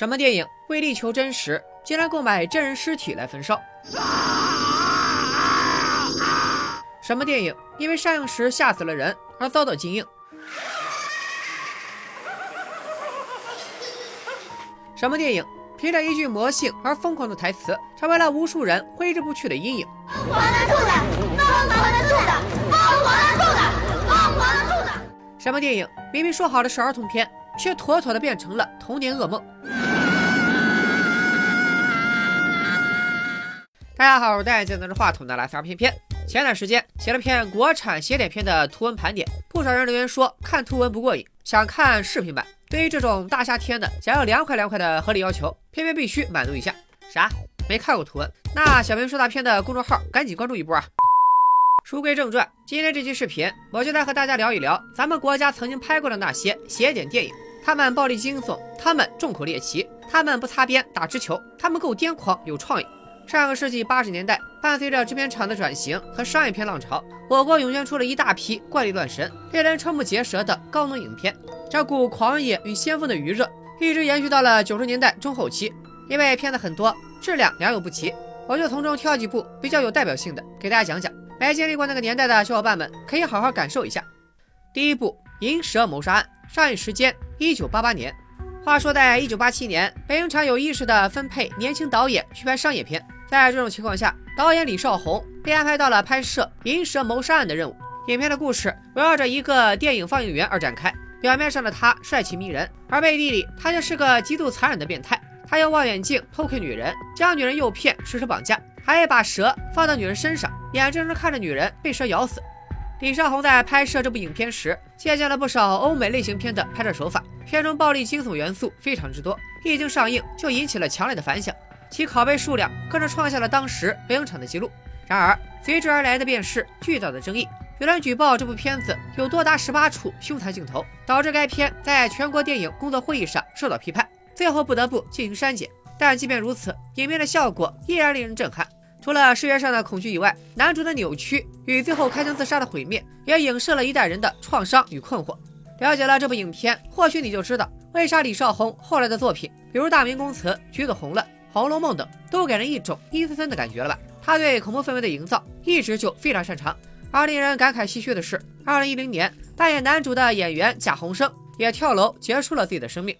什么电影为力求真实，竟然购买真人尸体来焚烧？什么电影因为上映时吓死了人而遭到禁映？什么电影凭着一句魔性而疯狂的台词，成为了无数人挥之不去的阴影？疯狂的兔子，疯狂的兔子，疯狂的兔子，疯狂的兔子。什么电影明明说好的是儿童片，却妥妥的变成了童年噩梦？大家好，我是戴眼镜拿着话筒的拉丝片片。前段时间写了篇国产邪典片的图文盘点，不少人留言说看图文不过瘾，想看视频版。对于这种大夏天的想要凉快凉快的合理要求，偏偏必须满足一下。啥？没看过图文？那小明说大片的公众号赶紧关注一波啊！书归正传，今天这期视频，我就来和大家聊一聊咱们国家曾经拍过的那些邪典电影。他们暴力惊悚，他们重口猎奇，他们不擦边打直球，他们够癫狂有创意。上个世纪八十年代，伴随着制片厂的转型和商业片浪潮，我国涌现出了一大批怪力乱神、令人瞠目结舌的高能影片。这股狂野与先锋的余热一直延续到了九十年代中后期，因为片子很多，质量良莠不齐，我就从中挑几部比较有代表性的给大家讲讲。没经历过那个年代的小伙伴们可以好好感受一下。第一部《银蛇谋杀案》上映时间一九八八年。话说，在一九八七年，北影厂有意识地分配年轻导演去拍商业片，在这种情况下，导演李少红被安排到了拍摄《银蛇谋杀案》的任务。影片的故事围绕着一个电影放映员而展开。表面上的他帅气迷人，而背地里他就是个极度残忍的变态。他用望远镜偷窥女人，将女人诱骗，实施绑架，还把蛇放到女人身上，眼睁睁看着女人被蛇咬死。李少红在拍摄这部影片时，借鉴了不少欧美类型片的拍摄手法，片中暴力惊悚元素非常之多，一经上映就引起了强烈的反响，其拷贝数量更是创下了当时北影厂的记录。然而随之而来的便是巨大的争议。有人举报这部片子有多达十八处凶残镜头，导致该片在全国电影工作会议上受到批判，最后不得不进行删减。但即便如此，影片的效果依然令人震撼。除了视觉上的恐惧以外，男主的扭曲与最后开枪自杀的毁灭，也影射了一代人的创伤与困惑。了解了这部影片，或许你就知道为啥李少红后来的作品，比如《大明宫词》《橘子红了》《红楼梦》等，都给人一种阴森森的感觉了吧？他对恐怖氛围的营造一直就非常擅长。而令人感慨唏嘘的是，二零一零年扮演男主的演员贾宏声也跳楼结束了自己的生命。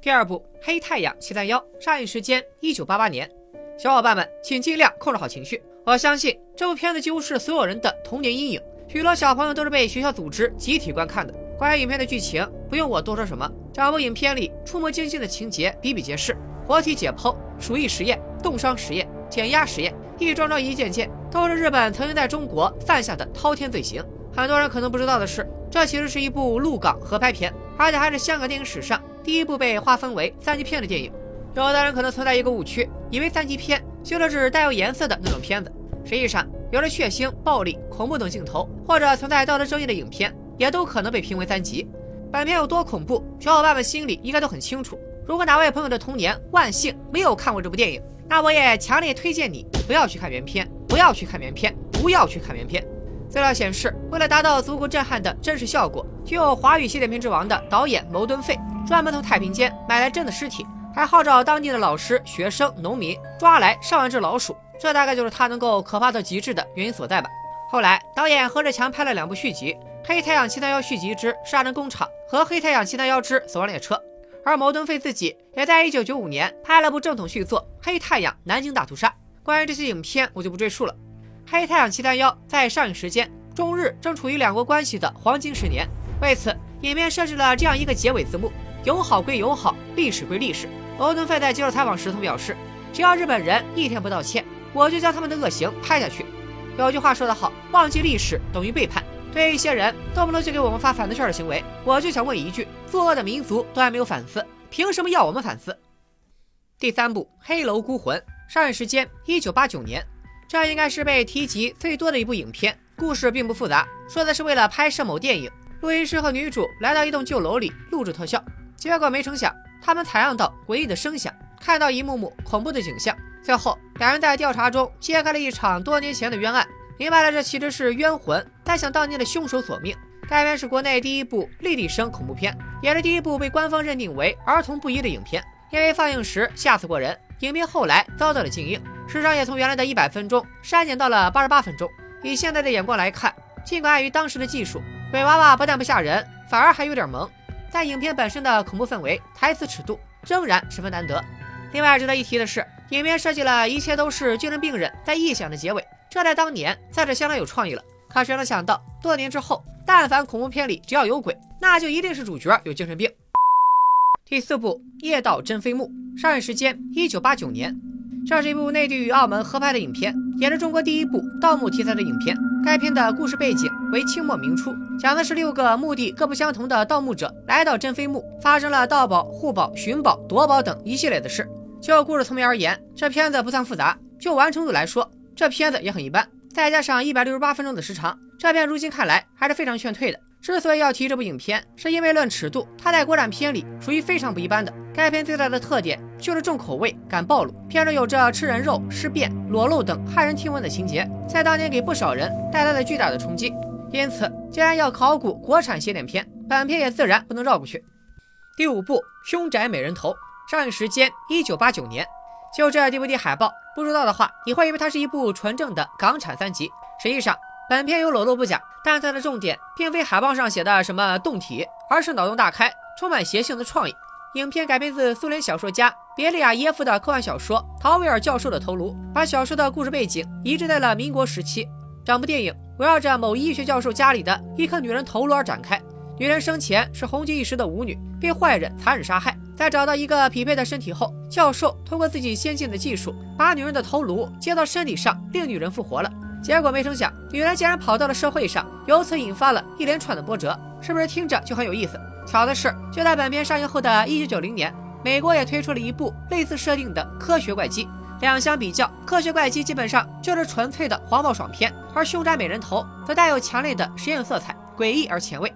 第二部《黑太阳七三幺》上映时间一九八八年，小伙伴们请尽量控制好情绪。我相信这部片子几乎是所有人的童年阴影，许多小朋友都是被学校组织集体观看的。关于影片的剧情，不用我多说什么，这部影片里触目惊心的情节比比皆是：活体解剖、鼠疫实验、冻伤实验、减压实验。一桩桩一件件，都是日本曾经在中国犯下的滔天罪行。很多人可能不知道的是，这其实是一部陆港合拍片，而且还是香港电影史上第一部被划分为三级片的电影。有的人可能存在一个误区，以为三级片就是指带有颜色的那种片子。实际上，有了血腥、暴力、恐怖等镜头，或者存在道德争议的影片，也都可能被评为三级。本片有多恐怖，小伙伴们心里应该都很清楚。如果哪位朋友的童年万幸没有看过这部电影，那我也强烈推荐你不要去看原片，不要去看原片，不要去看原片。资料显示，为了达到足够震撼的真实效果，具有华语系列片之王的导演牟敦芾专门从太平间买来真的尸体，还号召当地的老师、学生、农民抓来上万只老鼠。这大概就是他能够可怕到极致的原因所在吧。后来，导演何志强拍了两部续集，《黑太阳七三幺续集之杀人工厂》和《黑太阳七三幺之死亡列车》。而牟敦费自己也在一九九五年拍了部正统续作《黑太阳南京大屠杀》。关于这些影片，我就不赘述了。《黑太阳七三幺》在上映时间，中日正处于两国关系的黄金十年，为此，影片设置了这样一个结尾字幕：友好归友好，历史归历史。牟敦费在接受采访时曾表示：“只要日本人一天不道歉，我就将他们的恶行拍下去。”有句话说得好：“忘记历史等于背叛。”对于一些人动不动就给我们发反字券的行为，我就想问一句：作恶的民族都还没有反思，凭什么要我们反思？第三部《黑楼孤魂》上映时间一九八九年，这应该是被提及最多的一部影片。故事并不复杂，说的是为了拍摄某电影，录音师和女主来到一栋旧楼里录制特效，结果没成想，他们采样到诡异的声响，看到一幕幕恐怖的景象，最后两人在调查中揭开了一场多年前的冤案。明白了，这其实是冤魂在向当年的凶手索命。该片是国内第一部立体声恐怖片，也是第一部被官方认定为儿童不宜的影片。因为放映时吓死过人，影片后来遭到了禁映，时长也从原来的一百分钟删减到了八十八分钟。以现在的眼光来看，尽管碍于当时的技术，鬼娃娃不但不吓人，反而还有点萌。但影片本身的恐怖氛围、台词尺度仍然十分难得。另外值得一提的是，影片设计了一切都是精神病人在臆想的结尾，这在当年算是相当有创意了。可谁能想到，多年之后，但凡恐怖片里只要有鬼，那就一定是主角有精神病。第四部《夜盗真飞墓》上映时间一九八九年，这是一部内地与澳门合拍的影片，也是中国第一部盗墓题材的影片。该片的故事背景为清末明初，讲的是六个目的各不相同的盗墓者来到真飞墓，发生了盗宝、护宝、寻宝、夺宝等一系列的事。就故事层面而言，这片子不算复杂；就完成度来说，这片子也很一般。再加上一百六十八分钟的时长，这片如今看来还是非常劝退的。之所以要提这部影片，是因为论尺度，它在国产片里属于非常不一般的。该片最大的特点就是重口味、敢暴露，片中有着吃人肉、尸变、裸露等骇人听闻的情节，在当年给不少人带来了巨大的冲击。因此，既然要考古国产邪典片，本片也自然不能绕过去。第五部《凶宅美人头》上映时间一九八九年。就这 DVD 海报，不知道的话，你会以为它是一部纯正的港产三级。实际上，本片有裸露不假，但它的重点并非海报上写的什么动体，而是脑洞大开、充满邪性的创意。影片改编自苏联小说家别利亚耶夫的科幻小说《陶维尔教授的头颅》，把小说的故事背景移植在了民国时期。整部电影围绕着某医学教授家里的一颗女人头颅而展开。女人生前是红极一时的舞女，被坏人残忍杀害。在找到一个匹配的身体后，教授通过自己先进的技术，把女人的头颅接到身体上，令女人复活了。结果没成想，女人竟然跑到了社会上，由此引发了一连串的波折。是不是听着就很有意思？巧的是，就在本片上映后的一九九零年，美国也推出了一部类似设定的科学怪机。两相比较，科学怪机基本上就是纯粹的黄暴爽片，而凶宅美人头则带有强烈的实验色彩，诡异而前卫。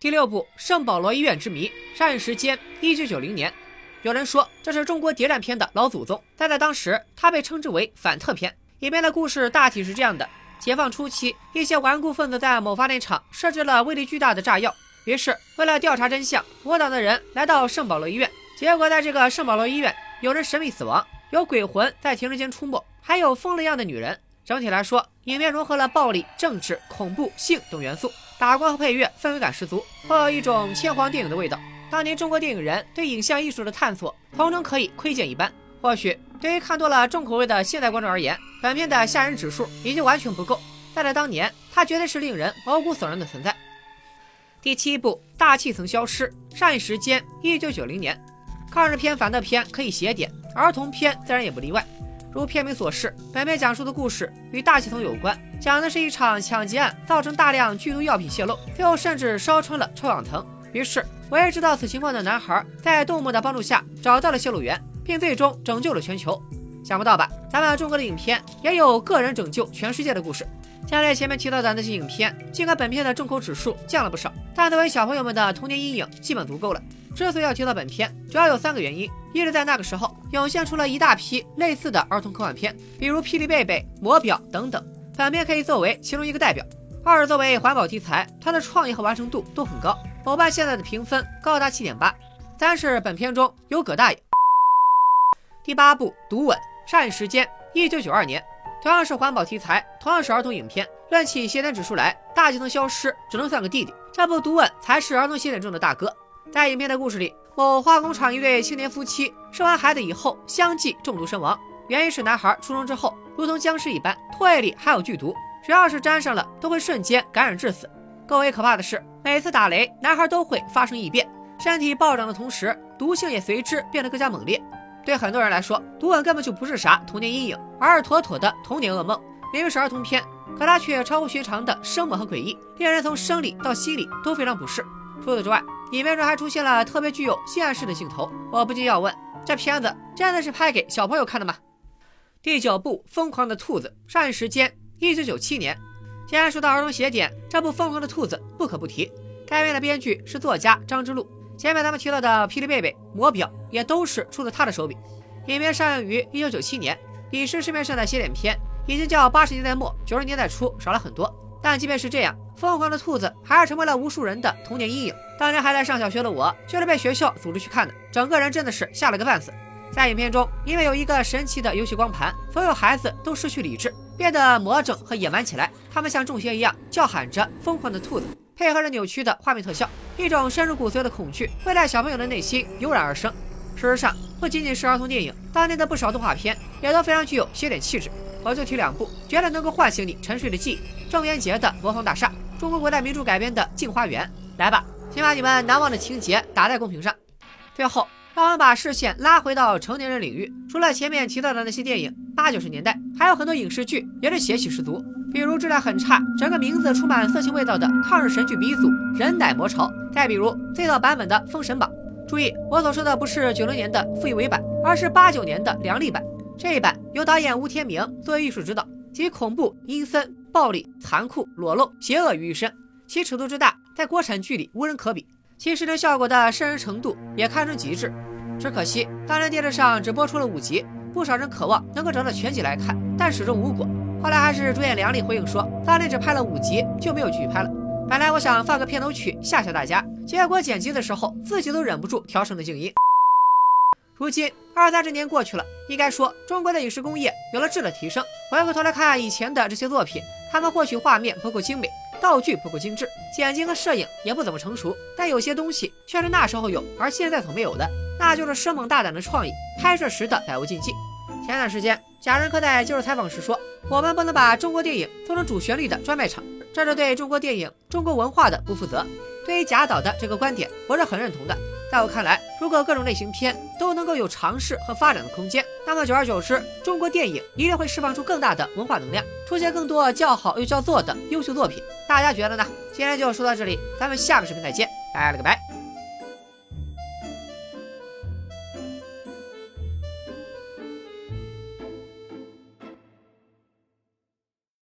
第六部《圣保罗医院之谜》上映时间一九九零年，有人说这是中国谍战片的老祖宗，但在当时它被称之为反特片。里面的故事大体是这样的：解放初期，一些顽固分子在某发电厂设置了威力巨大的炸药，于是为了调查真相，我党的人来到圣保罗医院，结果在这个圣保罗医院，有人神秘死亡，有鬼魂在停尸间出没，还有疯了样的女人。整体来说，影片融合了暴力、政治、恐怖、性等元素。打光和配乐氛围感十足，颇有一种千皇电影的味道。当年中国电影人对影像艺术的探索，同中可以窥见一斑。或许对于看多了重口味的现代观众而言，本片的吓人指数已经完全不够，但在当年，它绝对是令人毛骨悚然的存在。第七部《大气层消失》上映时间一九九零年，抗日片、反特片可以写点，儿童片自然也不例外。如片名所示，本片讲述的故事与大气层有关，讲的是一场抢劫案造成大量剧毒药品泄露，最后甚至烧穿了臭氧层。于是，唯一知道此情况的男孩在动物的帮助下找到了泄露源，并最终拯救了全球。想不到吧？咱们中国的影片也有个人拯救全世界的故事。像在前面提到的那些影片，尽管本片的重口指数降了不少，但作为小朋友们的童年阴影基本足够了。之所以要提到本片，主要有三个原因：一是，在那个时候涌现出了一大批类似的儿童科幻片，比如《霹雳贝贝》《魔表》等等，本片可以作为其中一个代表；二是作为环保题材，它的创意和完成度都很高，某瓣现在的评分高达七点八；三是本片中有葛大爷。第八部《毒吻》上映时间一九九二年，同样是环保题材，同样是儿童影片，论起邪典指数来，大就能消失只能算个弟弟，这部《毒吻》才是儿童邪典中的大哥。在影片的故事里，某化工厂一对青年夫妻生完孩子以后相继中毒身亡，原因是男孩出生之后如同僵尸一般，唾液里含有剧毒，只要是沾上了都会瞬间感染致死。更为可怕的是，每次打雷，男孩都会发生异变，身体暴涨的同时，毒性也随之变得更加猛烈。对很多人来说，毒吻根本就不是啥童年阴影，而是妥妥的童年噩梦。明明是儿童片，可它却超乎寻常的生猛和诡异，令人从生理到心理都非常不适。除此之外，影片中还出现了特别具有性暗示的镜头，我不禁要问：这片子真的是拍给小朋友看的吗？第九部《疯狂的兔子》上映时间一九九七年。既然说到儿童邪典，这部《疯狂的兔子》不可不提。该片的编剧是作家张之路，前面咱们提到的《霹雳贝贝》《魔表》也都是出自他的手笔。影片上映于一九九七年，彼时市面上的邪典片已经较八十年代末九十年代初少了很多。但即便是这样，《疯狂的兔子还是成为了无数人的童年阴影。当年还在上小学的我，就是被学校组织去看的，整个人真的是吓了个半死。在影片中，因为有一个神奇的游戏光盘，所有孩子都失去理智，变得魔怔和野蛮起来。他们像中邪一样叫喊着疯狂的兔子，配合着扭曲的画面特效，一种深入骨髓的恐惧会在小朋友的内心油然而生。事实上，不仅仅是儿童电影，当年的不少动画片也都非常具有邪点气质。我就提两部，觉得能够唤醒你沉睡的记忆：郑渊洁的《魔方大厦》，中国古代名著改编的《镜花缘》。来吧，请把你们难忘的情节打在公屏上。最后，让我们把视线拉回到成年人领域。除了前面提到的那些电影，八九十年代还有很多影视剧也是邪气十足，比如质量很差、整个名字充满色情味道的抗日神剧鼻祖《人奶魔潮》，再比如最早版本的《封神榜》。注意，我所说的不是九零年的傅艺伟版，而是八九年的梁丽版。这一版由导演吴天明作为艺术指导，集恐怖、阴森、暴力、残酷、裸露、邪恶于一身，其尺度之大，在国产剧里无人可比，其视听效果的渗人程度也堪称极致。只可惜当年电视上只播出了五集，不少人渴望能够找到全集来看，但始终无果。后来还是主演梁丽回应说，当年只拍了五集就没有继续拍了。本来我想放个片头曲吓吓大家，结果剪辑的时候自己都忍不住调成了静音。如今二三十年过去了，应该说中国的影视工业有了质的提升。回过头来看以前的这些作品，他们或许画面不够精美，道具不够精致，剪辑和摄影也不怎么成熟，但有些东西却是那时候有而现在所没有的，那就是生猛大胆的创意，拍摄时的百无禁忌。前段时间，贾樟柯在接受采访时说：“我们不能把中国电影做成主旋律的专卖场。”这是对中国电影、中国文化的不负责。对于贾导的这个观点，我是很认同的。在我看来，如果各种类型片都能够有尝试和发展的空间，那么久而久之，中国电影一定会释放出更大的文化能量，出现更多叫好又叫座的优秀作品。大家觉得呢？今天就说到这里，咱们下个视频再见，拜了个拜。